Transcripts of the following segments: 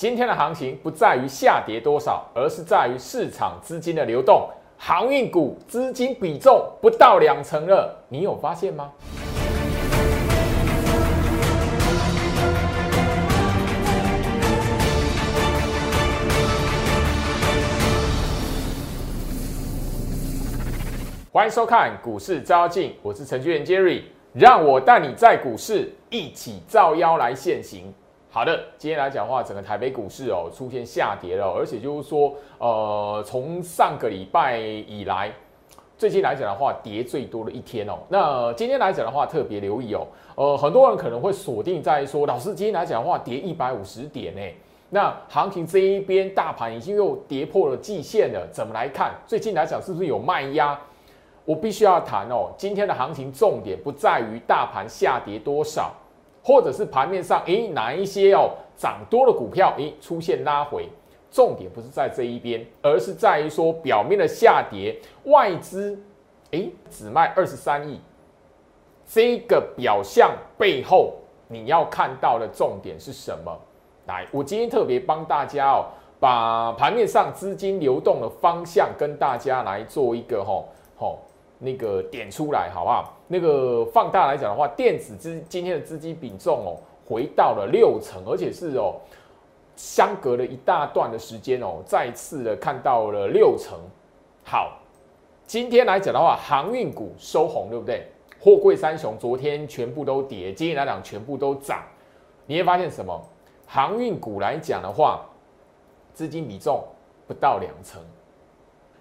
今天的行情不在于下跌多少，而是在于市场资金的流动。航运股资金比重不到两成了，你有发现吗？欢迎收看股市招妖镜，我是程序员 Jerry，让我带你在股市一起造妖来现行。好的，今天来讲的话，整个台北股市哦出现下跌了，而且就是说，呃，从上个礼拜以来，最近来讲的话，跌最多的一天哦。那今天来讲的话，特别留意哦，呃，很多人可能会锁定在说，老师今天来讲的话，跌一百五十点呢。那行情这一边大盘已经又跌破了季线了，怎么来看？最近来讲是不是有卖压？我必须要谈哦，今天的行情重点不在于大盘下跌多少。或者是盘面上，诶，哪一些哦涨多的股票，诶，出现拉回，重点不是在这一边，而是在于说表面的下跌，外资诶只卖二十三亿，这个表象背后你要看到的重点是什么？来，我今天特别帮大家哦，把盘面上资金流动的方向跟大家来做一个吼吼。那个点出来好不好？那个放大来讲的话，电子资今天的资金比重哦，回到了六成，而且是哦，相隔了一大段的时间哦，再次的看到了六成。好，今天来讲的话，航运股收红，对不对？货柜三雄昨天全部都跌，今天来讲全部都涨。你会发现什么？航运股来讲的话，资金比重不到两成，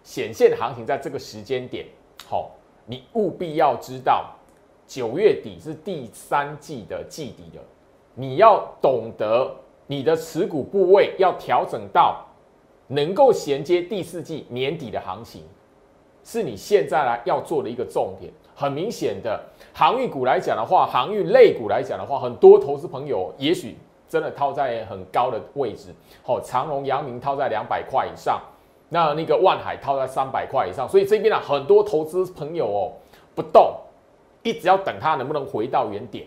显现行情在这个时间点。好，你务必要知道，九月底是第三季的季底了，你要懂得你的持股部位要调整到能够衔接第四季年底的行情，是你现在来要做的一个重点。很明显的，航运股来讲的话，航运类股来讲的话，很多投资朋友也许真的套在很高的位置，好，长荣、阳明套在两百块以上。那那个万海套在三百块以上，所以这边呢很多投资朋友哦不动，一直要等它能不能回到原点。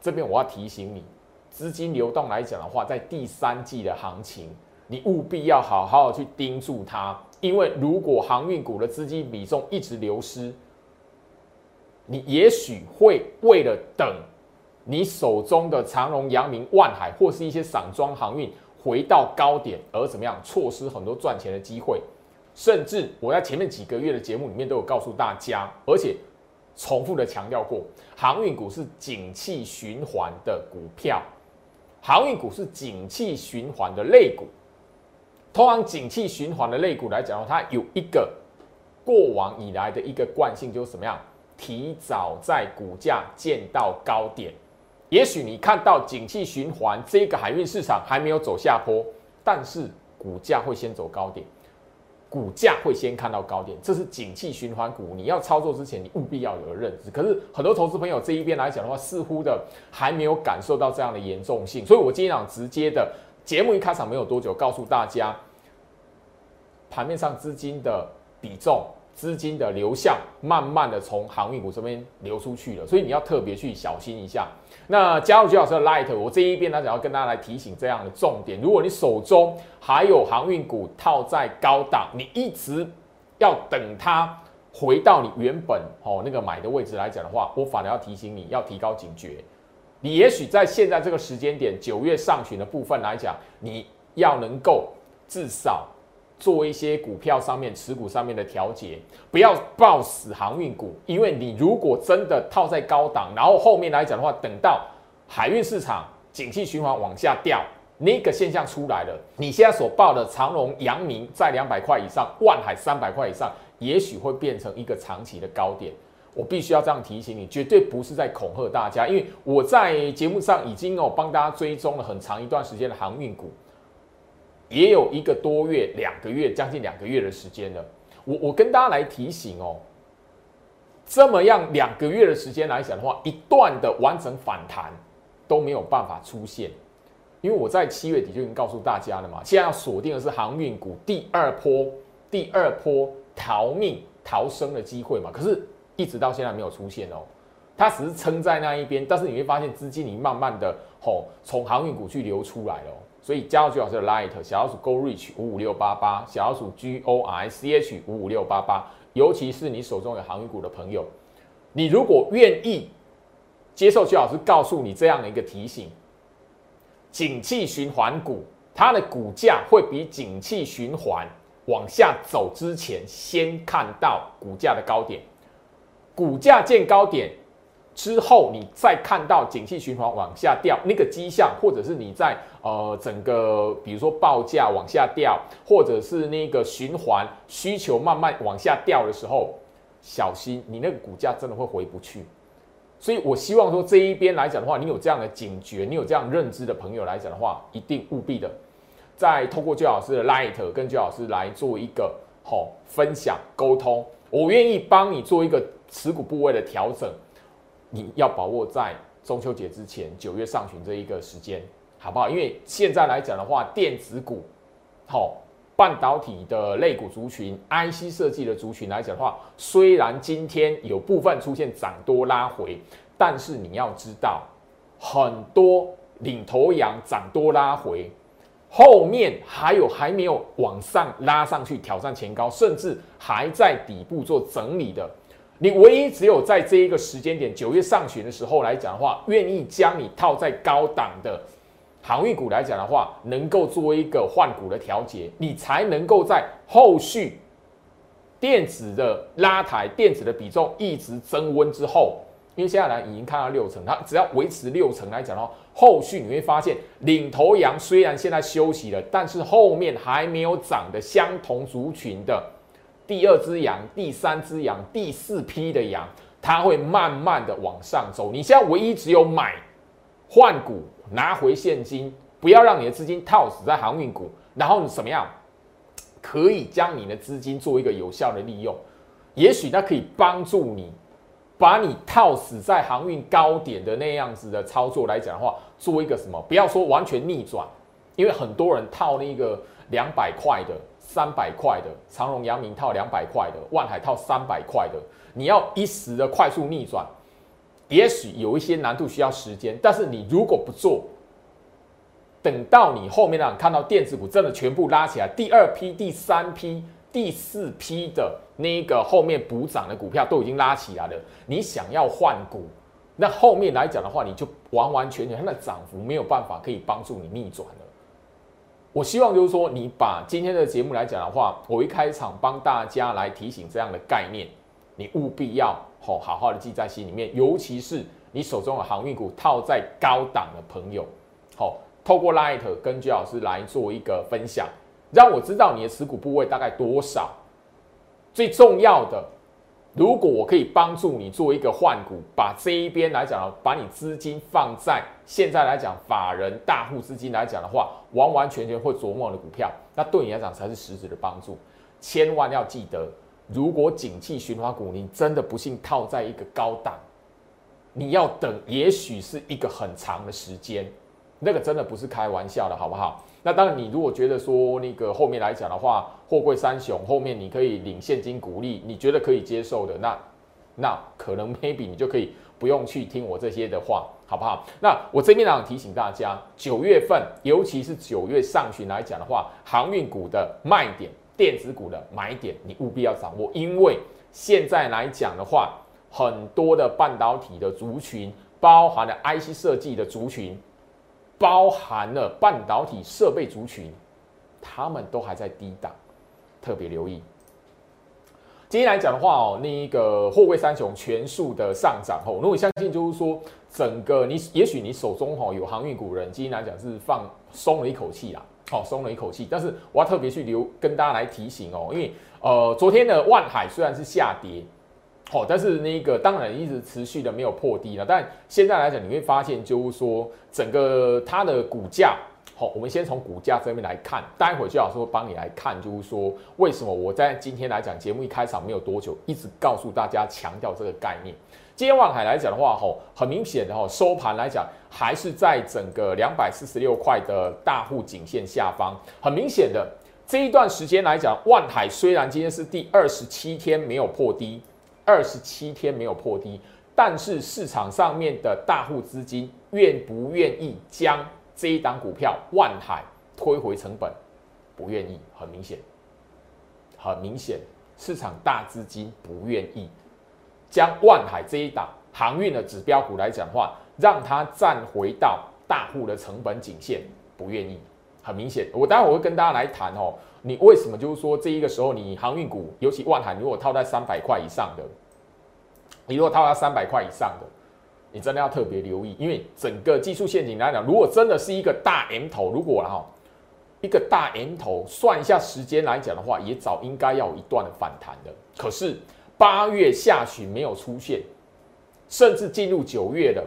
这边我要提醒你，资金流动来讲的话，在第三季的行情，你务必要好好去盯住它，因为如果航运股的资金比重一直流失，你也许会为了等你手中的长荣、阳明、万海或是一些散装航运。回到高点而怎么样，错失很多赚钱的机会，甚至我在前面几个月的节目里面都有告诉大家，而且重复的强调过，航运股是景气循环的股票，航运股是景气循环的类股。通常景气循环的类股来讲，它有一个过往以来的一个惯性，就是什么样，提早在股价见到高点。也许你看到景气循环这个海运市场还没有走下坡，但是股价会先走高点，股价会先看到高点，这是景气循环股。你要操作之前，你务必要有个认知。可是很多投资朋友这一边来讲的话，似乎的还没有感受到这样的严重性。所以我今天想直接的节目一开场没有多久，告诉大家盘面上资金的比重。资金的流向慢慢的从航运股这边流出去了，所以你要特别去小心一下。那加入徐老师的 Light，我这一边呢，想要跟大家来提醒这样的重点：如果你手中还有航运股套在高档，你一直要等它回到你原本哦那个买的位置来讲的话，我反而要提醒你要提高警觉。你也许在现在这个时间点，九月上旬的部分来讲，你要能够至少。做一些股票上面持股上面的调节，不要抱死航运股，因为你如果真的套在高档，然后后面来讲的话，等到海运市场景气循环往下掉，那个现象出来了，你现在所报的长荣、阳明在两百块以上，万海三百块以上，也许会变成一个长期的高点。我必须要这样提醒你，绝对不是在恐吓大家，因为我在节目上已经哦帮大家追踪了很长一段时间的航运股。也有一个多月、两个月、将近两个月的时间了。我我跟大家来提醒哦，这么样两个月的时间来讲的话，一段的完整反弹都没有办法出现。因为我在七月底就已经告诉大家了嘛，现在要锁定的是航运股第二波、第二波逃命逃生的机会嘛。可是，一直到现在没有出现哦，它只是撑在那一边，但是你会发现资金已经慢慢的吼从航运股去流出来了。所以加入居老师的 Light 小老鼠 Go Reach 五五六八八，小老鼠 G O I C H 五五六八八。尤其是你手中有航运股的朋友，你如果愿意接受居老师告诉你这样的一个提醒，景气循环股它的股价会比景气循环往下走之前先看到股价的高点，股价见高点。之后，你再看到景气循环往下掉，那个迹象，或者是你在呃整个，比如说报价往下掉，或者是那个循环需求慢慢往下掉的时候，小心你那个股价真的会回不去。所以我希望说这一边来讲的话，你有这样的警觉，你有这样认知的朋友来讲的话，一定务必的在透过周老师的 Light 跟周老师来做一个好分享沟通，我愿意帮你做一个持股部位的调整。你要把握在中秋节之前，九月上旬这一个时间，好不好？因为现在来讲的话，电子股、好半导体的类股族群、IC 设计的族群来讲的话，虽然今天有部分出现涨多拉回，但是你要知道，很多领头羊涨多拉回，后面还有还没有往上拉上去挑战前高，甚至还在底部做整理的。你唯一只有在这一个时间点，九月上旬的时候来讲的话，愿意将你套在高档的航运股来讲的话，能够做一个换股的调节，你才能够在后续电子的拉抬、电子的比重一直增温之后，因为现在来已经看到六成，它只要维持六成来讲的话，后续你会发现领头羊虽然现在休息了，但是后面还没有涨的相同族群的。第二只羊，第三只羊，第四批的羊，它会慢慢的往上走。你现在唯一只有买换股，拿回现金，不要让你的资金套死在航运股，然后你怎么样，可以将你的资金做一个有效的利用。也许它可以帮助你，把你套死在航运高点的那样子的操作来讲的话，做一个什么？不要说完全逆转，因为很多人套那个两百块的。三百块的长隆、阳明套两百块的，万海套三百块的，你要一时的快速逆转，也许有一些难度，需要时间。但是你如果不做，等到你后面让看到电子股真的全部拉起来，第二批、第三批、第四批的那个后面补涨的股票都已经拉起来了，你想要换股，那后面来讲的话，你就完完全全它的涨幅没有办法可以帮助你逆转了。我希望就是说，你把今天的节目来讲的话，我一开场帮大家来提醒这样的概念，你务必要好好好的记在心里面。尤其是你手中的航运股套在高档的朋友，好，透过 Light 跟居老师来做一个分享，让我知道你的持股部位大概多少。最重要的。如果我可以帮助你做一个换股，把这一边来讲，把你资金放在现在来讲法人大户资金来讲的话，完完全全会琢磨的股票，那对你来讲才是实质的帮助。千万要记得，如果景气循环股你真的不幸套在一个高档，你要等，也许是一个很长的时间，那个真的不是开玩笑的，好不好？那当然，你如果觉得说那个后面来讲的话，货柜三雄后面你可以领现金股利，你觉得可以接受的，那那可能 maybe 你就可以不用去听我这些的话，好不好？那我这边想提醒大家，九月份，尤其是九月上旬来讲的话，航运股的卖点，电子股的买点，你务必要掌握，因为现在来讲的话，很多的半导体的族群，包含了 IC 设计的族群。包含了半导体设备族群，他们都还在低档，特别留意。今天来讲的话哦，那一个货柜三雄全数的上涨后，那我相信就是说，整个你也许你手中哈有航运股人，今天来讲是放松了一口气啦，好松了一口气。但是我要特别去留跟大家来提醒哦，因为呃昨天的万海虽然是下跌。好，但是那个当然一直持续的没有破低了。但现在来讲，你会发现就是说，整个它的股价，好，我们先从股价这边来看。待会就要说帮你来看，就是说为什么我在今天来讲节目一开场没有多久，一直告诉大家强调这个概念。今天望海来讲的话，吼，很明显的吼，收盘来讲还是在整个两百四十六块的大户颈线下方。很明显的这一段时间来讲，万海虽然今天是第二十七天没有破低。二十七天没有破低，但是市场上面的大户资金愿不愿意将这一档股票万海推回成本，不愿意，很明显，很明显，市场大资金不愿意。将万海这一档航运的指标股来讲话，让它站回到大户的成本颈线，不愿意，很明显。我待会我会跟大家来谈哦，你为什么就是说这一个时候你航运股，尤其万海，如果套在三百块以上的，你如果套在三百块以上的。你真的要特别留意，因为整个技术陷阱来讲，如果真的是一个大 M 头，如果哈一个大 M 头，算一下时间来讲的话，也早应该要有一段的反弹的。可是八月下旬没有出现，甚至进入九月的，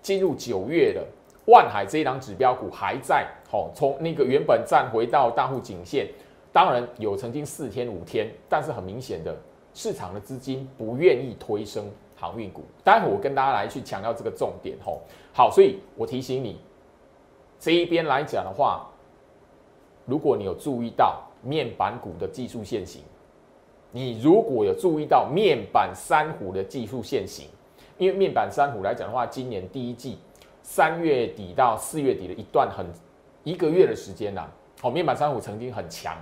进入九月的万海这一档指标股还在，好从那个原本站回到大户颈线，当然有曾经四天五天，但是很明显的市场的资金不愿意推升。航运股，待会我跟大家来去强调这个重点吼。好，所以我提醒你，这一边来讲的话，如果你有注意到面板股的技术线型，你如果有注意到面板三虎的技术线型，因为面板三虎来讲的话，今年第一季三月底到四月底的一段很一个月的时间呐，好，面板三虎曾经很强。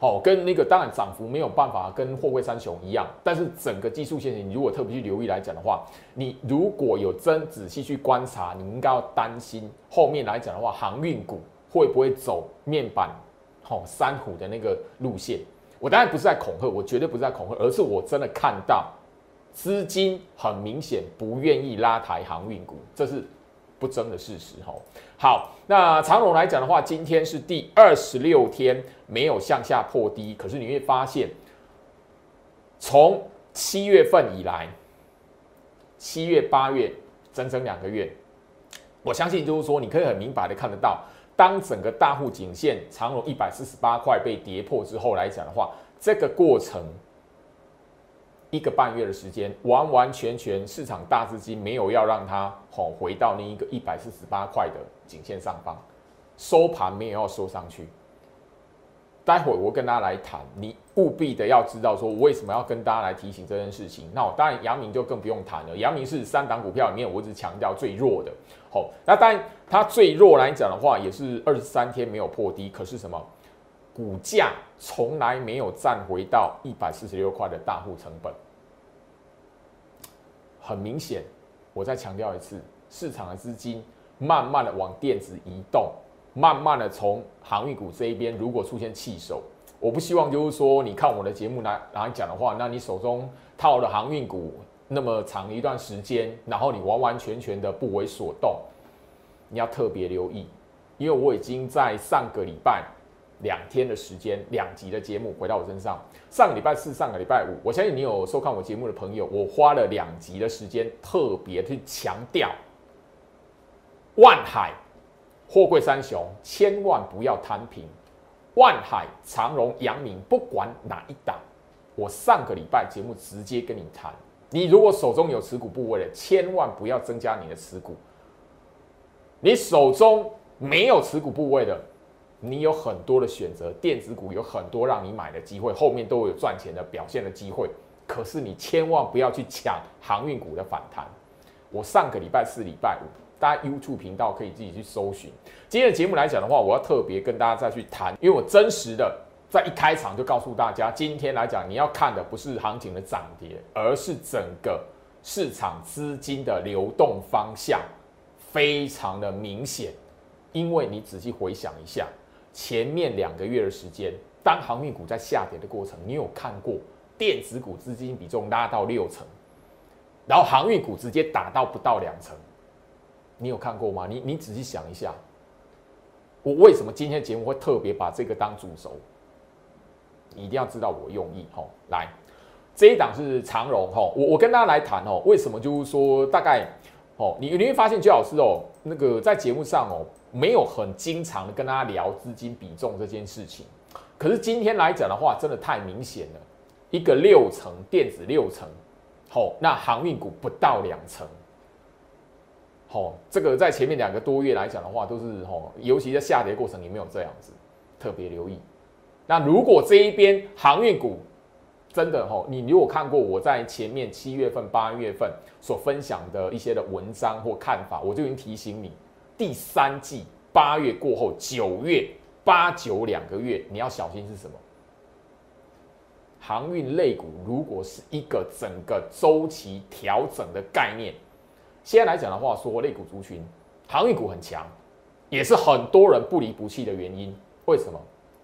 哦，跟那个当然涨幅没有办法跟货柜三雄一样，但是整个技术线，你如果特别去留意来讲的话，你如果有真仔细去观察，你应该要担心后面来讲的话，航运股会不会走面板，好三虎的那个路线？我当然不是在恐吓，我绝对不是在恐吓，而是我真的看到资金很明显不愿意拉抬航运股，这是。不争的事实哈，好，那长荣来讲的话，今天是第二十六天没有向下破低，可是你会发现，从七月份以来，七月八月整整两个月，我相信就是说，你可以很明白的看得到，当整个大户颈线长荣一百四十八块被跌破之后来讲的话，这个过程。一个半月的时间，完完全全市场大资金没有要让它吼回到那一个一百四十八块的颈线上方，收盘没有要收上去。待会我跟大家来谈，你务必的要知道说，我为什么要跟大家来提醒这件事情。那我当然，阳明就更不用谈了。阳明是三档股票里面，我只强调最弱的。好，那当然它最弱来讲的话，也是二十三天没有破低，可是什么？股价从来没有站回到一百四十六块的大户成本，很明显，我再强调一次，市场的资金慢慢的往电子移动，慢慢的从航运股这一边，如果出现弃手，我不希望就是说，你看我的节目来来讲的话，那你手中套了航运股那么长一段时间，然后你完完全全的不为所动，你要特别留意，因为我已经在上个礼拜。两天的时间，两集的节目回到我身上。上个礼拜四、上个礼拜五，我相信你有收看我节目的朋友，我花了两集的时间，特别去强调，万海、货柜三雄千万不要摊平。万海、长荣、阳明，不管哪一档，我上个礼拜节目直接跟你谈，你如果手中有持股部位的，千万不要增加你的持股。你手中没有持股部位的。你有很多的选择，电子股有很多让你买的机会，后面都有赚钱的表现的机会。可是你千万不要去抢航运股的反弹。我上个礼拜四、礼拜五，大家 YouTube 频道可以自己去搜寻。今天的节目来讲的话，我要特别跟大家再去谈，因为我真实的在一开场就告诉大家，今天来讲你要看的不是行情的涨跌，而是整个市场资金的流动方向非常的明显。因为你仔细回想一下。前面两个月的时间，当航运股在下跌的过程，你有看过电子股资金比重拉到六成，然后航运股直接打到不到两成，你有看过吗？你你仔细想一下，我为什么今天节目会特别把这个当主轴？你一定要知道我用意吼。来，这一档是长荣吼，我我跟大家来谈哦，为什么就是说大概哦，你你会发现周老师哦，那个在节目上哦。没有很经常的跟大家聊资金比重这件事情，可是今天来讲的话，真的太明显了，一个六成电子六成，好，那航运股不到两成，好，这个在前面两个多月来讲的话，都是吼，尤其在下跌过程里面有这样子，特别留意。那如果这一边航运股真的吼，你如果看过我在前面七月份、八月份所分享的一些的文章或看法，我就已经提醒你。第三季八月过后，九月八九两个月，你要小心是什么？航运类股如果是一个整个周期调整的概念，现在来讲的话，说类股族群，航运股很强，也是很多人不离不弃的原因。为什么？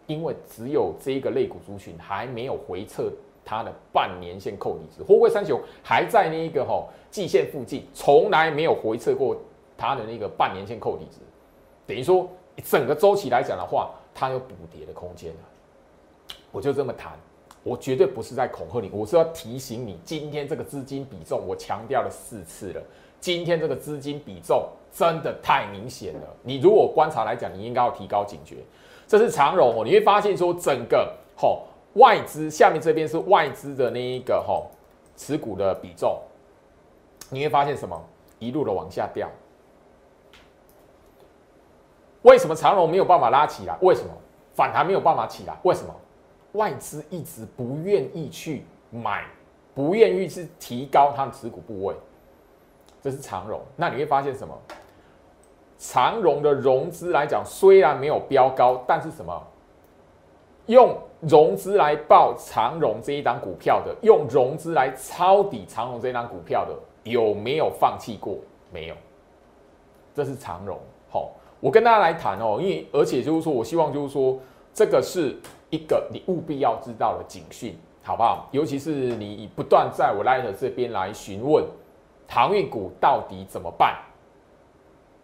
因为只有这个类股族群还没有回撤它的半年线扣底值，货柜三雄还在那一个哈季线附近，从来没有回撤过它的那个半年线扣底值，等于说整个周期来讲的话，它有补跌的空间我就这么谈，我绝对不是在恐吓你，我是要提醒你，今天这个资金比重我强调了四次了，今天这个资金比重真的太明显了，你如果观察来讲，你应该要提高警觉。这是长荣哦，你会发现说整个吼外资下面这边是外资的那一个吼持股的比重，你会发现什么？一路的往下掉。为什么长荣没有办法拉起来？为什么反弹没有办法起来？为什么外资一直不愿意去买，不愿意去提高它的持股部位？这是长荣。那你会发现什么？长荣的融资来讲，虽然没有飙高，但是什么？用融资来报长荣这一档股票的，用融资来抄底长荣这一档股票的，有没有放弃过？没有。这是长荣。好，我跟大家来谈哦，因为而且就是说我希望就是说，这个是一个你务必要知道的警讯，好不好？尤其是你不断在我 Light 这边来询问航运股到底怎么办。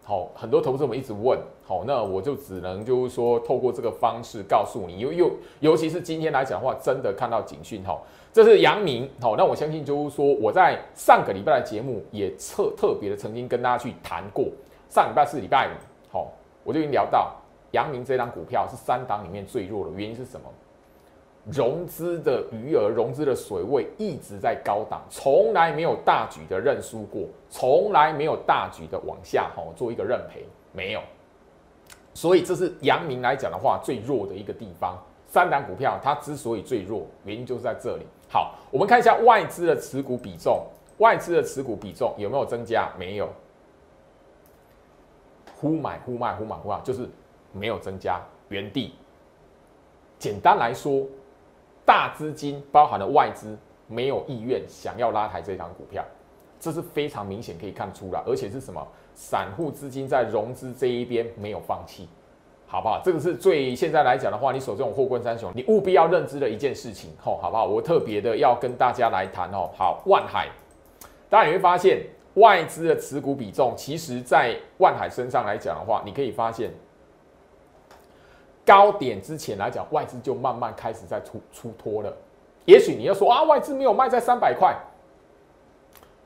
好，很多投资者们一直问，好，那我就只能就是说，透过这个方式告诉你，又又尤其是今天来讲的话，真的看到警讯，哈，这是阳明，好，那我相信就是说，我在上个礼拜的节目也特特别的曾经跟大家去谈过，上礼拜是礼拜五，我就已经聊到阳明这张股票是三档里面最弱的，原因是什么？融资的余额、融资的水位一直在高档，从来没有大举的认输过，从来没有大举的往下哈做一个认赔，没有。所以这是阳明来讲的话最弱的一个地方。三档股票它之所以最弱，原因就是在这里。好，我们看一下外资的持股比重，外资的持股比重有没有增加？没有。忽买忽卖，忽买忽卖，就是没有增加，原地。简单来说。大资金包含了外资没有意愿想要拉抬这张股票，这是非常明显可以看出来，而且是什么？散户资金在融资这一边没有放弃，好不好？这个是最现在来讲的话，你手中有货柜三雄，你务必要认知的一件事情，吼，好不好？我特别的要跟大家来谈哦。好，万海，大家你会发现外资的持股比重，其实在万海身上来讲的话，你可以发现。高点之前来讲，外资就慢慢开始在出出脱了。也许你要说啊，外资没有卖在三百块，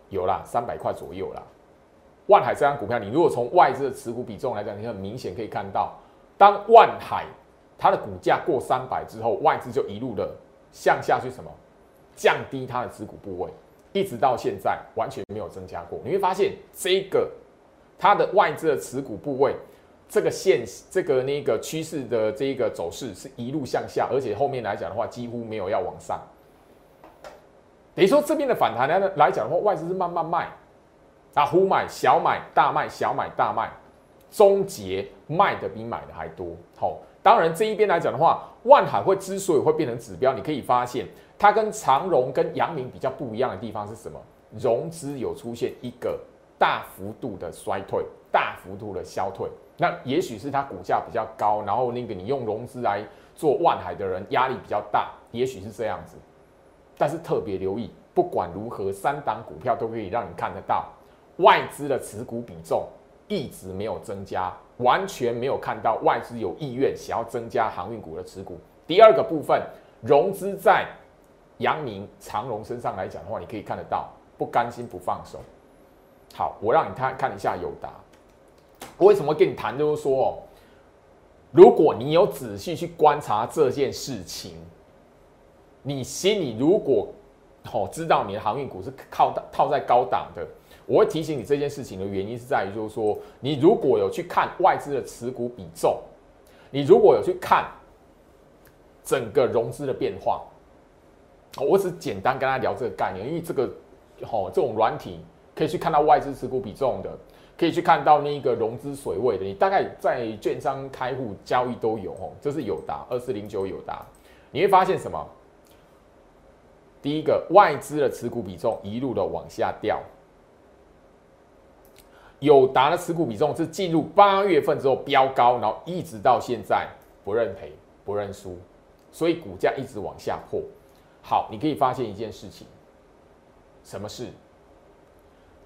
有啦，三百块左右啦。万海这张股票，你如果从外资的持股比重来讲，你很明显可以看到，当万海它的股价过三百之后，外资就一路的向下去什么降低它的持股部位，一直到现在完全没有增加过。你会发现这个它的外资的持股部位。这个线，这个那个趋势的这一个走势是一路向下，而且后面来讲的话，几乎没有要往上。等于说这边的反弹呢来讲的话，外资是慢慢卖，啊，呼买小买大卖，小买大卖，终结卖的比买的还多。好，当然这一边来讲的话，万海会之所以会变成指标，你可以发现它跟长荣跟阳明比较不一样的地方是什么？融资有出现一个大幅度的衰退，大幅度的消退。那也许是它股价比较高，然后那个你用融资来做万海的人压力比较大，也许是这样子。但是特别留意，不管如何，三档股票都可以让你看得到外资的持股比重一直没有增加，完全没有看到外资有意愿想要增加航运股的持股。第二个部分，融资在阳明、长荣身上来讲的话，你可以看得到不甘心不放手。好，我让你看看一下友达。我为什么跟你谈？就是说，如果你有仔细去观察这件事情，你心里如果哦知道你的航运股是靠套在高档的，我会提醒你这件事情的原因是在于，就是说，你如果有去看外资的持股比重，你如果有去看整个融资的变化，我只简单跟他聊这个概念，因为这个哦这种软体可以去看到外资持股比重的。可以去看到那个融资水位的，你大概在券商开户交易都有哦。这是友达二四零九友达，你会发现什么？第一个，外资的持股比重一路的往下掉。友达的持股比重是进入八月份之后飙高，然后一直到现在不认赔不认输，所以股价一直往下破。好，你可以发现一件事情，什么事？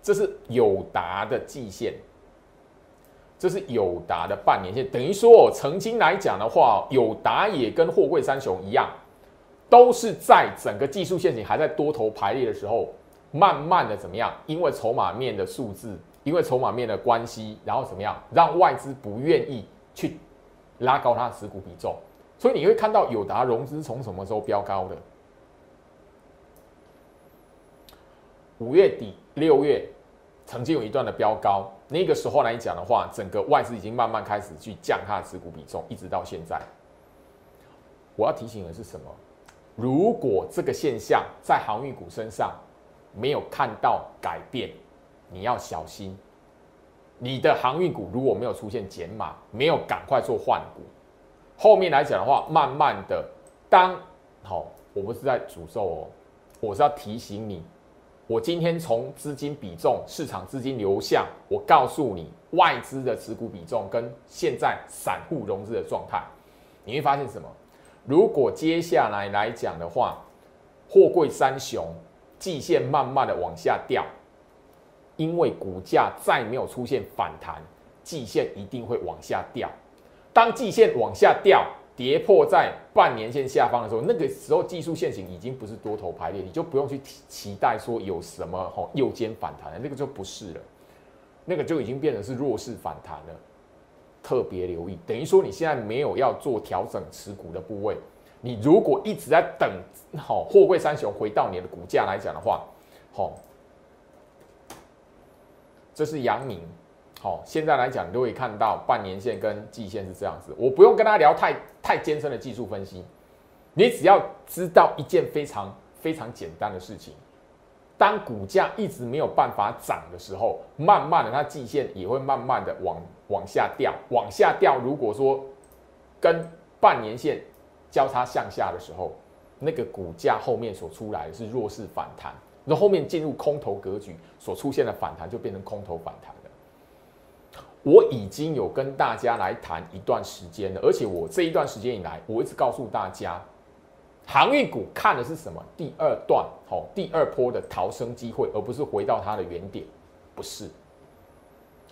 这是友达的季线，这是友达的半年线，等于说哦曾经来讲的话，友达也跟货柜三雄一样，都是在整个技术陷阱还在多头排列的时候，慢慢的怎么样？因为筹码面的数字。因为筹码面的关系，然后怎么样让外资不愿意去拉高它的持股比重，所以你会看到友达融资从什么时候飙高的？五月底、六月曾经有一段的飙高，那个时候来讲的话，整个外资已经慢慢开始去降它的持股比重，一直到现在。我要提醒的是什么？如果这个现象在航运股身上没有看到改变。你要小心，你的航运股如果没有出现减码，没有赶快做换股，后面来讲的话，慢慢的，当好，我不是在诅咒哦，我是要提醒你，我今天从资金比重、市场资金流向，我告诉你外资的持股比重跟现在散户融资的状态，你会发现什么？如果接下来来讲的话，货柜三雄季线慢慢的往下掉。因为股价再没有出现反弹，季线一定会往下掉。当季线往下掉，跌破在半年线下方的时候，那个时候技术线型已经不是多头排列，你就不用去期待说有什么吼右肩反弹了，那个就不是了，那个就已经变成是弱势反弹了。特别留意，等于说你现在没有要做调整持股的部位，你如果一直在等好货柜三雄回到你的股价来讲的话，好。这是阳明，好，现在来讲都可以看到半年线跟季线是这样子。我不用跟他聊太太艰深的技术分析，你只要知道一件非常非常简单的事情：当股价一直没有办法涨的时候，慢慢的它季线也会慢慢的往往下掉，往下掉。如果说跟半年线交叉向下的时候，那个股价后面所出来的是弱势反弹。那后面进入空头格局所出现的反弹，就变成空头反弹。我已经有跟大家来谈一段时间了，而且我这一段时间以来，我一直告诉大家，航运股看的是什么？第二段，好，第二波的逃生机会，而不是回到它的原点。不是，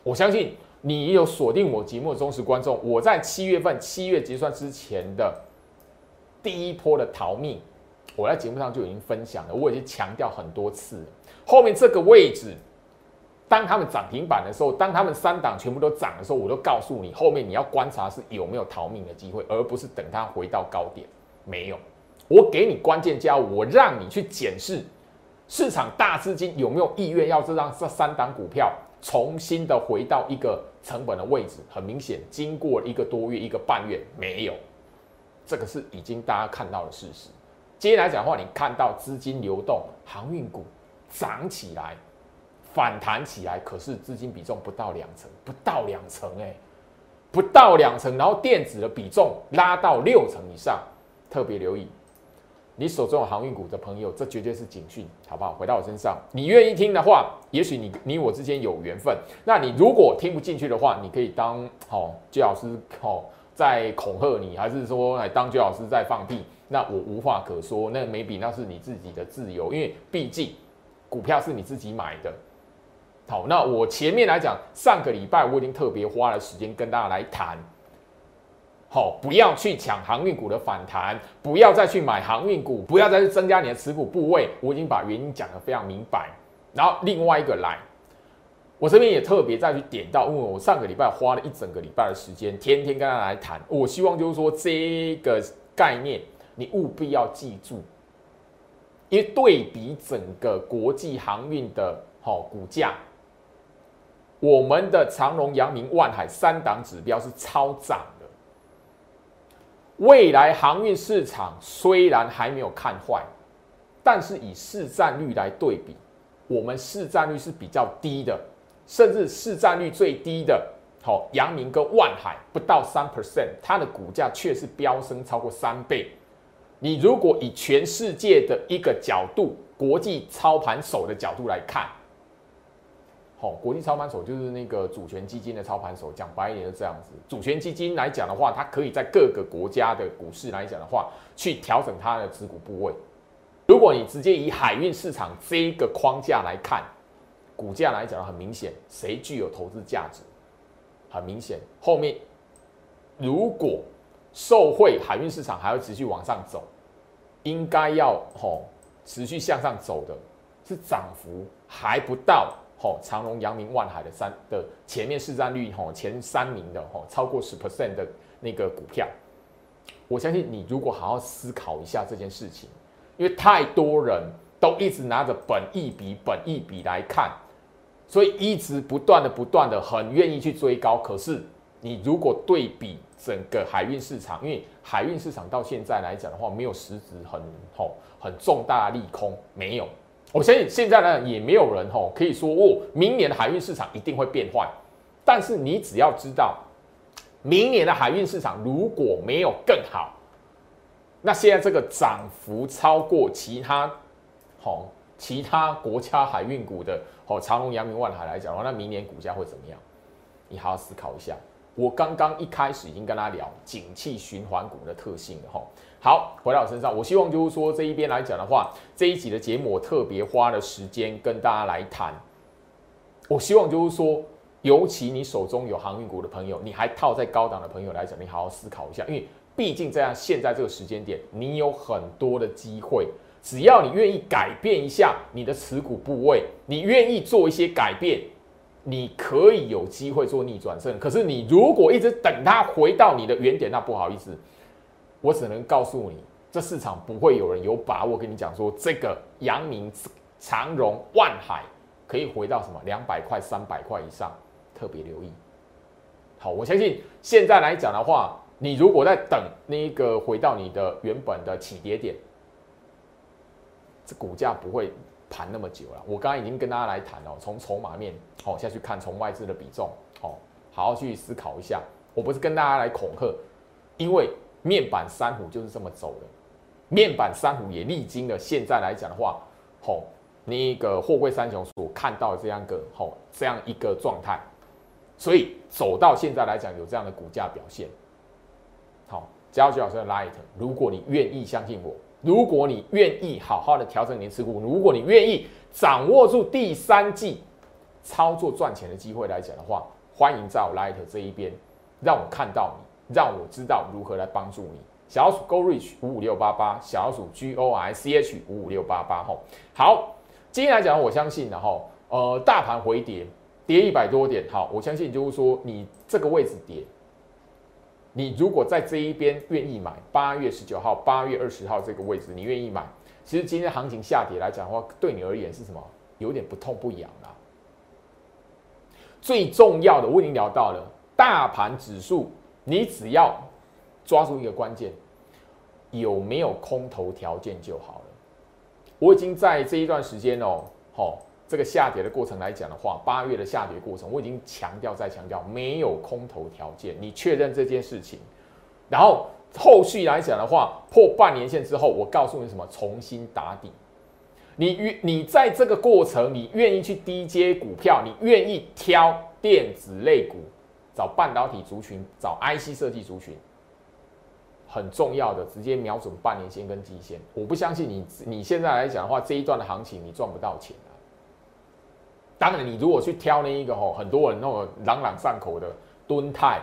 我相信你也有锁定我节目的忠实观众，我在七月份七月结算之前的第一波的逃命。我在节目上就已经分享了，我已经强调很多次了。后面这个位置，当他们涨停板的时候，当他们三档全部都涨的时候，我都告诉你，后面你要观察是有没有逃命的机会，而不是等它回到高点。没有，我给你关键价，我让你去检视市场大资金有没有意愿要这让这三档股票重新的回到一个成本的位置。很明显，经过一个多月、一个半月，没有，这个是已经大家看到的事实。接下来讲话，你看到资金流动，航运股涨起来，反弹起来，可是资金比重不到两成，不到两成，哎，不到两成，然后电子的比重拉到六成以上，特别留意，你手中有航运股的朋友，这绝对是警讯，好不好？回到我身上，你愿意听的话，也许你你我之间有缘分，那你如果听不进去的话，你可以当好居老师好在恐吓你，还是说来当居老师在放屁？那我无话可说，那 maybe 那是你自己的自由，因为毕竟股票是你自己买的。好，那我前面来讲，上个礼拜我已经特别花了时间跟大家来谈，好，不要去抢航运股的反弹，不要再去买航运股，不要再去增加你的持股部位，我已经把原因讲得非常明白。然后另外一个来，我这边也特别再去点到，因为我上个礼拜花了一整个礼拜的时间，天天跟大家来谈，我希望就是说这个概念。你务必要记住，因为对比整个国际航运的好股价，我们的长荣、阳明、万海三档指标是超涨的。未来航运市场虽然还没有看坏，但是以市占率来对比，我们市占率是比较低的。甚至市占率最低的，好，阳明跟万海不到三 percent，它的股价却是飙升超过三倍。你如果以全世界的一个角度，国际操盘手的角度来看，好，国际操盘手就是那个主权基金的操盘手，讲白一点是这样子。主权基金来讲的话，它可以在各个国家的股市来讲的话，去调整它的持股部位。如果你直接以海运市场这一个框架来看，股价来讲很明显，谁具有投资价值？很明显，后面如果受惠海运市场还要持续往上走，应该要吼持续向上走的，是涨幅还不到吼长隆、阳明、万海的三的前面市占率吼前三名的吼超过十 percent 的那个股票，我相信你如果好好思考一下这件事情。因为太多人都一直拿着本益比、本益比来看，所以一直不断的、不断的很愿意去追高。可是你如果对比整个海运市场，因为海运市场到现在来讲的话，没有实质很吼很重大利空，没有。我相信现在呢也没有人吼可以说哦，明年的海运市场一定会变坏。但是你只要知道，明年的海运市场如果没有更好。那现在这个涨幅超过其他，好其他国家海运股的，好长隆、阳明、万海来讲的话，那明年股价会怎么样？你好好思考一下。我刚刚一开始已经跟他聊景气循环股的特性了哈。好，回到我身上，我希望就是说这一边来讲的话，这一集的节目我特别花了时间跟大家来谈。我希望就是说，尤其你手中有航运股的朋友，你还套在高档的朋友来讲，你好好思考一下，因为。毕竟这样，现在这个时间点，你有很多的机会，只要你愿意改变一下你的持股部位，你愿意做一些改变，你可以有机会做逆转胜。可是你如果一直等它回到你的原点，那不好意思，我只能告诉你，这市场不会有人有把握跟你讲说，这个阳明、长荣、万海可以回到什么两百块、三百块以上，特别留意。好，我相信现在来讲的话。你如果在等那个回到你的原本的起跌点，这股价不会盘那么久了。我刚刚已经跟大家来谈了，从筹码面好下去看，从外资的比重好，好好去思考一下。我不是跟大家来恐吓，因为面板三虎就是这么走的。面板三虎也历经了现在来讲的话，好那个货柜三雄所看到的这样个好这样一个状态，所以走到现在来讲有这样的股价表现。好，只要徐老师的 Light。如果你愿意相信我，如果你愿意好好的调整你的持股，如果你愿意掌握住第三季操作赚钱的机会来讲的话，欢迎在我 Light 这一边让我看到你，让我知道如何来帮助你。小老鼠 Go Reach 五五六八八，小老鼠 G O I C H 五五六八八。吼，好，今天来讲，我相信的哈，呃，大盘回跌，跌一百多点，好，我相信就是说你这个位置跌。你如果在这一边愿意买，八月十九号、八月二十号这个位置，你愿意买，其实今天行情下跌来讲的话，对你而言是什么？有点不痛不痒啦。最重要的，我已经聊到了大盘指数，你只要抓住一个关键，有没有空头条件就好了。我已经在这一段时间哦，好。这个下跌的过程来讲的话，八月的下跌过程，我已经强调再强调，没有空头条件，你确认这件事情，然后后续来讲的话，破半年线之后，我告诉你什么？重新打底。你愿你在这个过程，你愿意去低阶股票，你愿意挑电子类股，找半导体族群，找 IC 设计族群，很重要的，直接瞄准半年线跟季线。我不相信你，你现在来讲的话，这一段的行情你赚不到钱。当然，你如果去挑那一个吼，很多人那种朗朗上口的敦泰，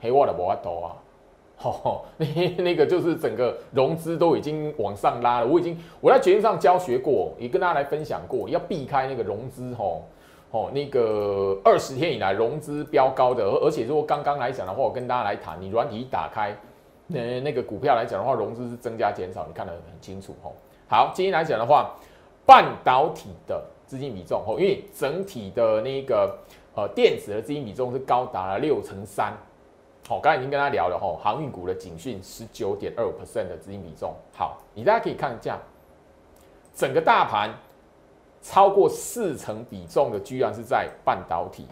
黑沃的摩多啊，吼，那那个就是整个融资都已经往上拉了。我已经我在节目上教学过，也跟大家来分享过，要避开那个融资吼哦那个二十天以来融资飙高的，而而且如果刚刚来讲的话，我跟大家来谈，你软体一打开，那那个股票来讲的话，融资是增加减少，你看得很清楚吼。好，今天来讲的话，半导体的。资金比重哦，因为整体的那个呃电子的资金比重是高达了六成三，好，刚才已经跟他聊了吼，航运股的警讯十九点二五 percent 的资金比重，好，你大家可以看一下整个大盘超过四成比重的，居然是在半导体。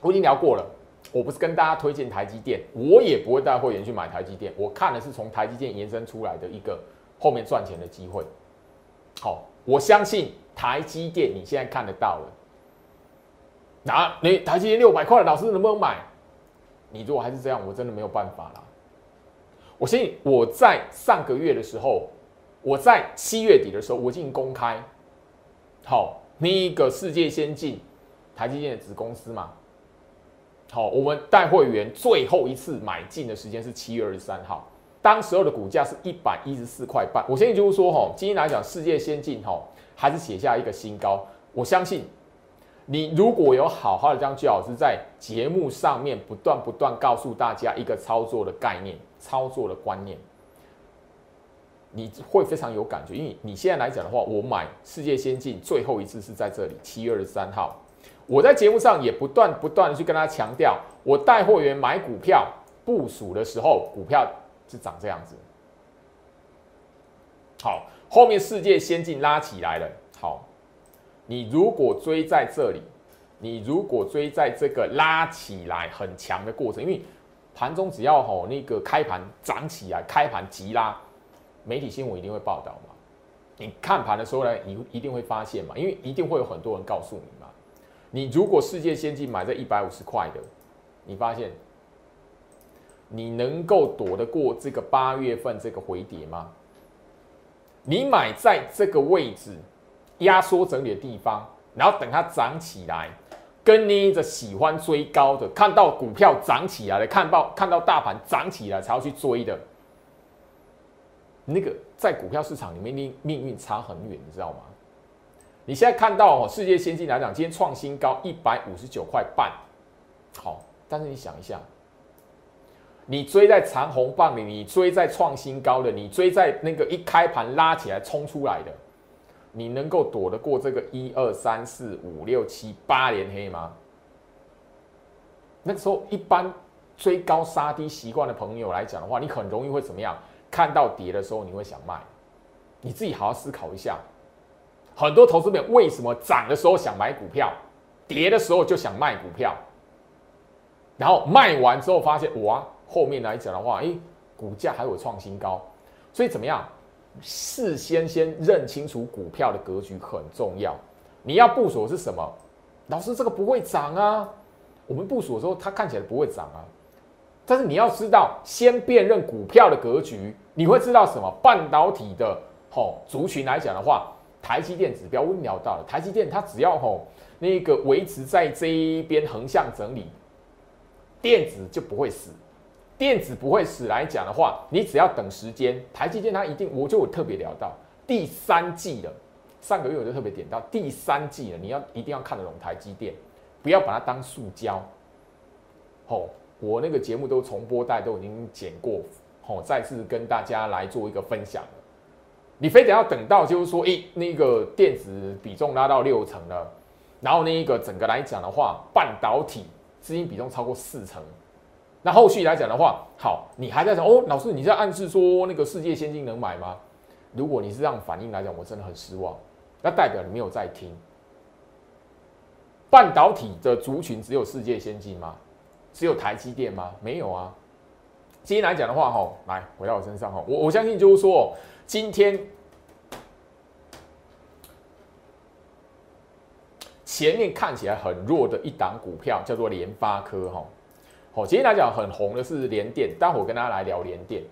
我已经聊过了，我不是跟大家推荐台积电，我也不会带会员去买台积电。我看的是从台积电延伸出来的一个后面赚钱的机会。好，我相信台积电你现在看得到了。那你台积电六百块老师能不能买？你如果还是这样，我真的没有办法了。我相信我在上个月的时候，我在七月底的时候，我已经公开。好，那一个世界先进台积电的子公司嘛。好，我们带会员最后一次买进的时间是七月二十三号，当时候的股价是一百一十四块半。我相信就是说，哈，今天来讲世界先进，哈，还是写下一个新高。我相信你如果有好好的将居老师在节目上面不断不断告诉大家一个操作的概念、操作的观念，你会非常有感觉。因为你现在来讲的话，我买世界先进最后一次是在这里，七月二十三号。我在节目上也不断不断的去跟他强调，我带货员买股票部署的时候，股票是长这样子。好，后面世界先进拉起来了。好，你如果追在这里，你如果追在这个拉起来很强的过程，因为盘中只要吼那个开盘涨起来，开盘急拉，媒体新闻一定会报道嘛。你看盘的时候呢，你一定会发现嘛，因为一定会有很多人告诉你嘛。你如果世界先进买在一百五十块的，你发现你能够躲得过这个八月份这个回跌吗？你买在这个位置压缩整理的地方，然后等它涨起来，跟你着喜欢追高的，看到股票涨起来了，看到看到大盘涨起来才要去追的，那个在股票市场里面，命命运差很远，你知道吗？你现在看到哦，世界先进来讲，今天创新高一百五十九块半，好，但是你想一下，你追在长红棒里，你追在创新高的，你追在那个一开盘拉起来冲出来的，你能够躲得过这个一二三四五六七八连黑吗？那个时候，一般追高杀低习惯的朋友来讲的话，你很容易会怎么样？看到跌的时候，你会想卖，你自己好好思考一下。很多投资者为什么涨的时候想买股票，跌的时候就想卖股票，然后卖完之后发现哇，后面来讲的话，哎，股价还有创新高，所以怎么样？事先先认清楚股票的格局很重要。你要部署是什么？老师，这个不会涨啊。我们部署的时候，它看起来不会涨啊。但是你要知道，先辨认股票的格局，你会知道什么？半导体的吼族群来讲的话。台积电指标我聊到了，台积电它只要吼那个维持在这一边横向整理，电子就不会死。电子不会死来讲的话，你只要等时间，台积电它一定，我就特别聊到第三季了。上个月我就特别点到第三季了，你要一定要看得懂台积电，不要把它当塑胶。吼，我那个节目都重播带都已经剪过，吼，再次跟大家来做一个分享。你非得要等到就是说，诶，那个电子比重拉到六成了，然后那一个整个来讲的话，半导体资金比重超过四成，那后续来讲的话，好，你还在讲哦，老师你在暗示说那个世界先进能买吗？如果你是这样反应来讲，我真的很失望，那代表你没有在听。半导体的族群只有世界先进吗？只有台积电吗？没有啊。今天来讲的话，哈，来回到我身上哈，我我相信就是说。今天前面看起来很弱的一档股票叫做联发科哈，好，今天来讲很红的是联电，待会跟大家来聊联电。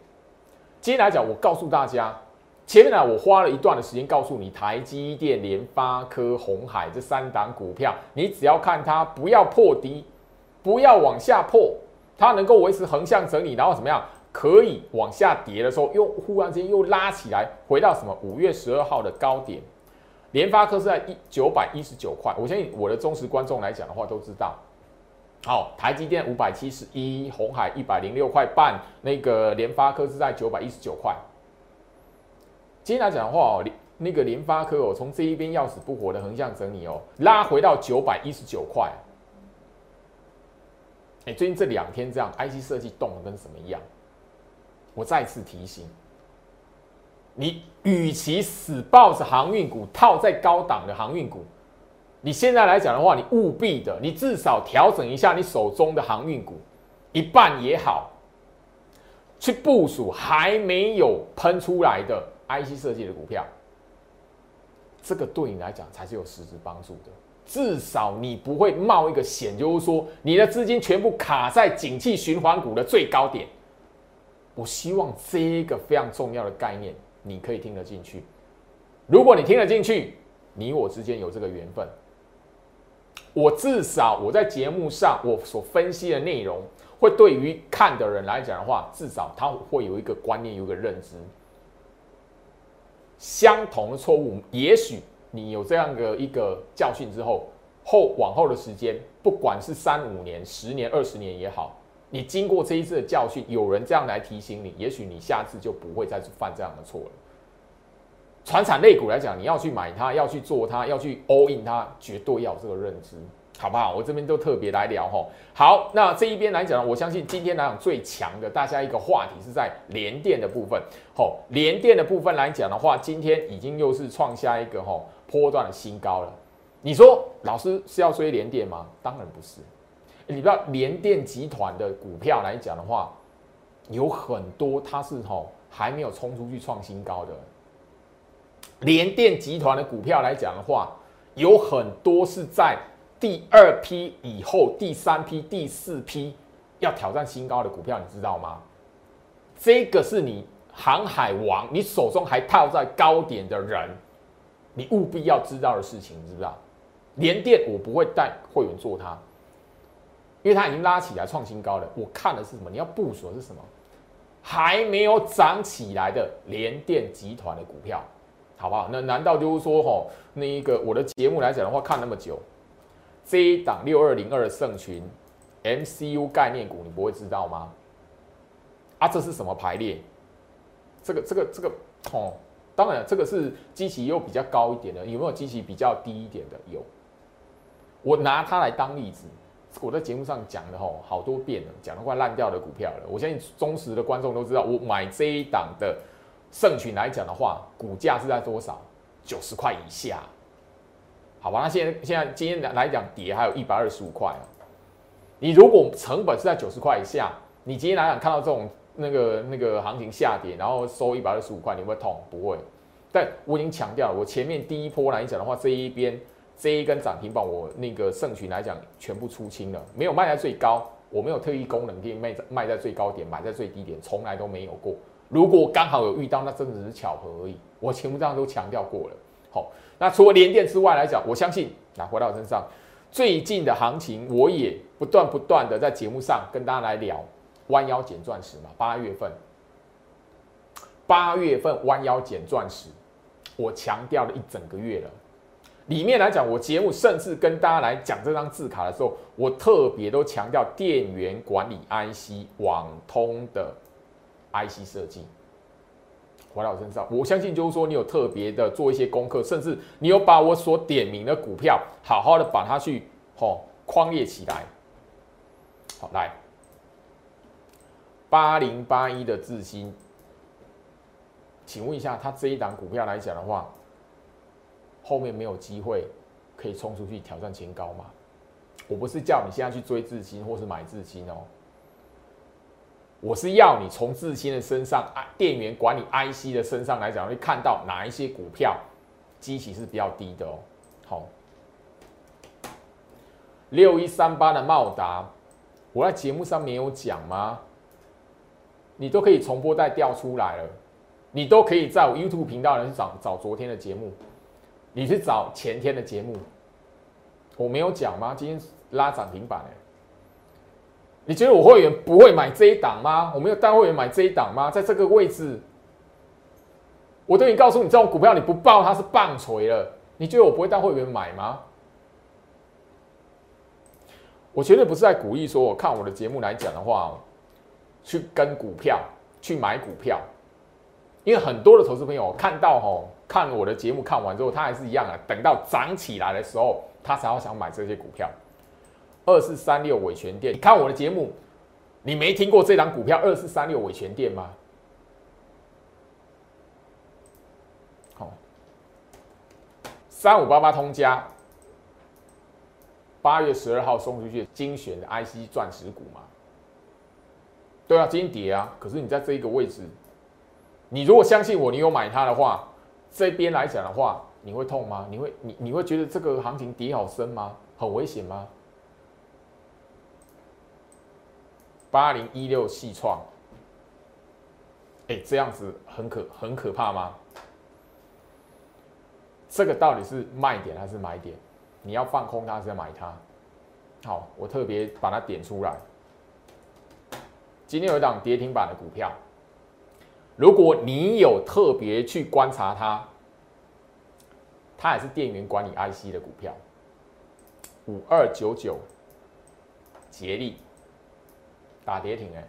今天来讲，我告诉大家，前面呢我花了一段的时间告诉你，台积电、联发科、红海这三档股票，你只要看它不要破低，不要往下破，它能够维持横向整理，然后怎么样？可以往下跌的时候，又忽然间又拉起来，回到什么五月十二号的高点。联发科是在一九百一十九块，我相信我的忠实观众来讲的话都知道。好，台积电五百七十一，红海一百零六块半，那个联发科是在九百一十九块。今天来讲的话哦，那个联发科哦，从这一边要死不活的横向整理哦，拉回到九百一十九块。哎，最近这两天这样，IC 设计动的跟什么一样？我再次提醒，你与其死抱着航运股套在高档的航运股，你现在来讲的话，你务必的，你至少调整一下你手中的航运股，一半也好，去部署还没有喷出来的 IC 设计的股票，这个对你来讲才是有实质帮助的。至少你不会冒一个险，就是说你的资金全部卡在景气循环股的最高点。我希望这一个非常重要的概念，你可以听得进去。如果你听得进去，你我之间有这个缘分。我至少我在节目上我所分析的内容，会对于看的人来讲的话，至少他会有一个观念，有一个认知。相同的错误，也许。你有这样的一个教训之后，后往后的时间，不管是三五年、十年、二十年也好，你经过这一次的教训，有人这样来提醒你，也许你下次就不会再犯这样的错了。传产类股来讲，你要去买它，要去做它，要去 all in 它，绝对要有这个认知。好不好？我这边都特别来聊哈。好，那这一边来讲，我相信今天来讲最强的，大家一个话题是在联电的部分。吼，联电的部分来讲的话，今天已经又是创下一个吼波段的新高了。你说老师是要追联电吗？当然不是。你知道联电集团的股票来讲的话，有很多它是吼还没有冲出去创新高的。联电集团的股票来讲的话，有很多是在。第二批以后，第三批、第四批要挑战新高的股票，你知道吗？这个是你航海王，你手中还套在高点的人，你务必要知道的事情，你知不知道？连电我不会带会员做它，因为它已经拉起来创新高了。我看的是什么？你要部署的是什么？还没有涨起来的联电集团的股票，好不好？那难道就是说，吼，那一个我的节目来讲的话，看那么久？这一档六二零二的盛群 MCU 概念股，你不会知道吗？啊，这是什么排列？这个、这个、这个哦，当然这个是基期又比较高一点的，有没有基期比较低一点的？有。我拿它来当例子，我在节目上讲的吼好多遍了，讲的快烂掉的股票了。我相信忠实的观众都知道，我买这一档的盛群来讲的话，股价是在多少？九十块以下。好吧，那现在现在今天来讲跌还有一百二十五块。你如果成本是在九十块以下，你今天来讲看到这种那个那个行情下跌，然后收一百二十五块，你会痛？不会。但我已经强调了，我前面第一波来讲的话，这一边这一根涨停板，我那个盛群来讲全部出清了，没有卖在最高，我没有特异功能可以卖在卖在最高点，买在最低点，从来都没有过。如果刚好有遇到，那真的只是巧合而已。我节目上都强调过了。好。那除了联电之外来讲，我相信，那回到我身上，最近的行情，我也不断不断的在节目上跟大家来聊弯腰捡钻石嘛。八月份，八月份弯腰捡钻石，我强调了一整个月了。里面来讲，我节目甚至跟大家来讲这张字卡的时候，我特别都强调电源管理 IC、网通的 IC 设计。回到我身上，我相信就是说，你有特别的做一些功课，甚至你有把我所点名的股票，好好的把它去吼框列起来。好，来八零八一的智新，请问一下，它这一档股票来讲的话，后面没有机会可以冲出去挑战前高吗？我不是叫你现在去追智新或是买智新哦。我是要你从自新的身上、啊电源管理 IC 的身上来讲，会看到哪一些股票基期是比较低的哦。好，六一三八的茂达，我在节目上没有讲吗？你都可以重播带调出来了，你都可以在我 YouTube 频道去找找昨天的节目，你去找前天的节目，我没有讲吗？今天拉涨停板哎。你觉得我会员不会买这一档吗？我没有带会员买这一档吗？在这个位置，我都已经告诉你，这种股票你不报它是棒槌了。你觉得我不会带会员买吗？我绝对不是在鼓励说，我看我的节目来讲的话，去跟股票去买股票，因为很多的投资朋友看到吼，看我的节目看完之后，他还是一样啊，等到涨起来的时候，他才要想买这些股票。二四三六伟权店，你看我的节目，你没听过这档股票二四三六伟权店吗？好，三五八八通家，八月十二号送出去精选的 IC 钻石股嘛？对啊，今天跌啊，可是你在这一个位置，你如果相信我，你有买它的话，这边来讲的话，你会痛吗？你会你你会觉得这个行情跌好深吗？很危险吗？八零一六系创，哎，这样子很可很可怕吗？这个到底是卖点还是买点？你要放空它，还是要买它？好，我特别把它点出来。今天有一档跌停板的股票，如果你有特别去观察它，它也是电源管理 IC 的股票，五二九九，捷力。打跌停哎，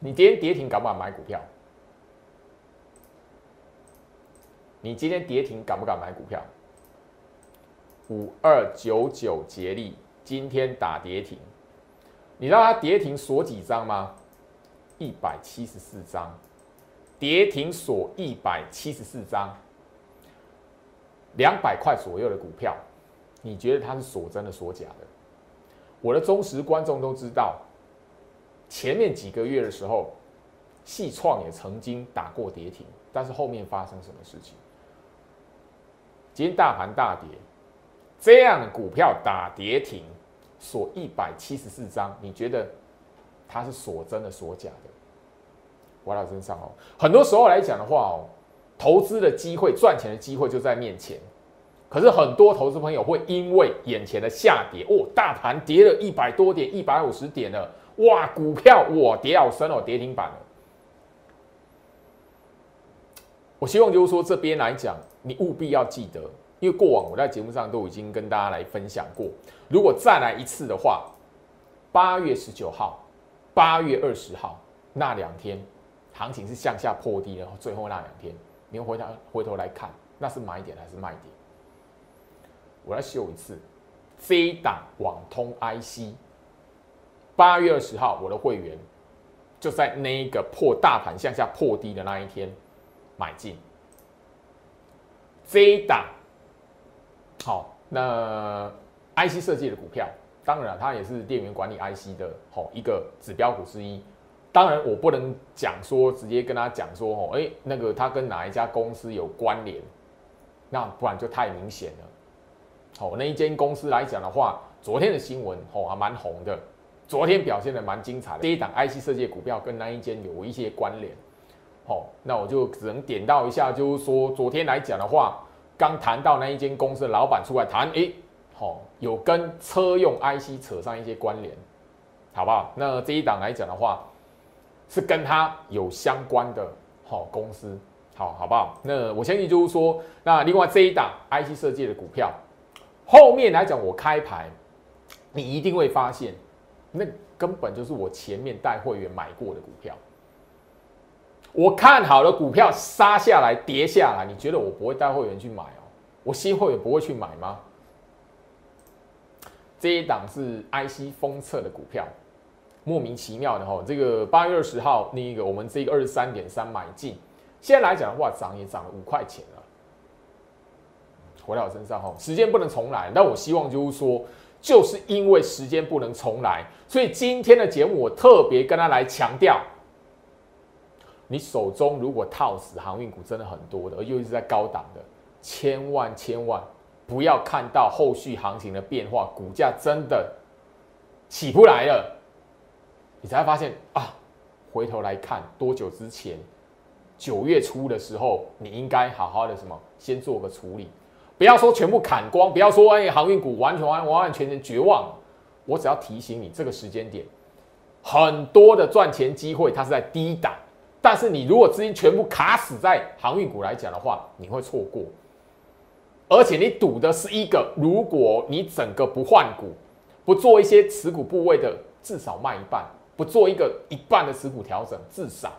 你今天跌停敢不敢买股票？你今天跌停敢不敢买股票？五二九九捷力今天打跌停，你知道它跌停锁几张吗？一百七十四张，跌停锁一百七十四张，两百块左右的股票，你觉得它是锁真的锁假的？我的忠实观众都知道，前面几个月的时候，细创也曾经打过跌停，但是后面发生什么事情？今天大盘大跌，这样的股票打跌停，锁一百七十四张，你觉得它是锁真的锁假的？我到身上哦，很多时候来讲的话哦，投资的机会、赚钱的机会就在面前。可是很多投资朋友会因为眼前的下跌，哦，大盘跌了一百多点，一百五十点了，哇，股票哇跌好深哦，跌停板了。我希望就是说这边来讲，你务必要记得，因为过往我在节目上都已经跟大家来分享过，如果再来一次的话，八月十九号、八月二十号那两天，行情是向下破低的，最后那两天，你回头回头来看，那是买点还是卖点？我来秀一次，飞档网通 IC，八月二十号，我的会员就在那一个破大盘向下破低的那一天买进飞档。好，那 IC 设计的股票，当然它也是电源管理 IC 的吼一个指标股之一。当然我不能讲说直接跟他讲说哦，哎，那个它跟哪一家公司有关联，那不然就太明显了。哦，那一间公司来讲的话，昨天的新闻哦还蛮红的，昨天表现的蛮精彩的。这一档 IC 设计股票跟那一间有一些关联，哦，那我就只能点到一下，就是说昨天来讲的话，刚谈到那一间公司的老板出来谈，哎，好，有跟车用 IC 扯上一些关联，好不好？那这一档来讲的话，是跟他有相关的好公司，好好不好？那我相信就是说，那另外这一档 IC 设计的股票。后面来讲，我开牌，你一定会发现，那根本就是我前面带会员买过的股票。我看好的股票杀下来跌下来，你觉得我不会带会员去买哦？我新会员不会去买吗？这一档是 IC 封测的股票，莫名其妙的哈。这个八月二十号那个我们这个二十三点三买进，现在来讲的话，涨也涨了五块钱了。回到我身上哈，时间不能重来，但我希望就是说，就是因为时间不能重来，所以今天的节目我特别跟他来强调，你手中如果套死航运股真的很多的，而又是在高档的，千万千万不要看到后续行情的变化，股价真的起不来了，你才发现啊，回头来看多久之前，九月初的时候，你应该好好的什么，先做个处理。不要说全部砍光，不要说哎，航运股完全完完完全全绝望。我只要提醒你，这个时间点，很多的赚钱机会它是在低档，但是你如果资金全部卡死在航运股来讲的话，你会错过。而且你赌的是一个，如果你整个不换股，不做一些持股部位的至少卖一半，不做一个一半的持股调整，至少，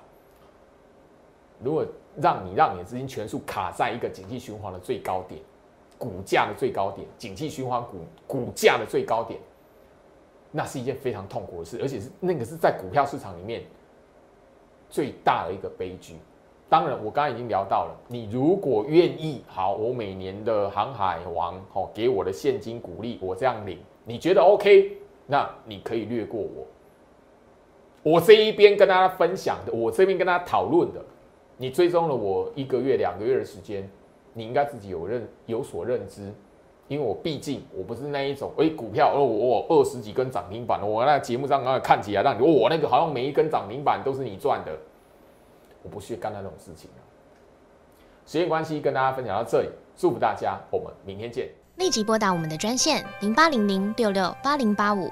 如果让你让你的资金全数卡在一个景气循环的最高点。股价的最高点，景气循环股股价的最高点，那是一件非常痛苦的事，而且是那个是在股票市场里面最大的一个悲剧。当然，我刚刚已经聊到了，你如果愿意，好，我每年的航海王哦给我的现金鼓励，我这样领，你觉得 OK？那你可以略过我。我这一边跟大家分享的，我这边跟大家讨论的，你追踪了我一个月、两个月的时间，你应该自己有认有所认知，因为我毕竟我不是那一种，哎，股票哦，我二十几根涨停板，我那节目上刚才看起来让你，我那个好像每一根涨停板都是你赚的，我不屑干那种事情啊。时间关系，跟大家分享到这里，祝福大家，我们明天见。立即拨打我们的专线零八零零六六八零八五。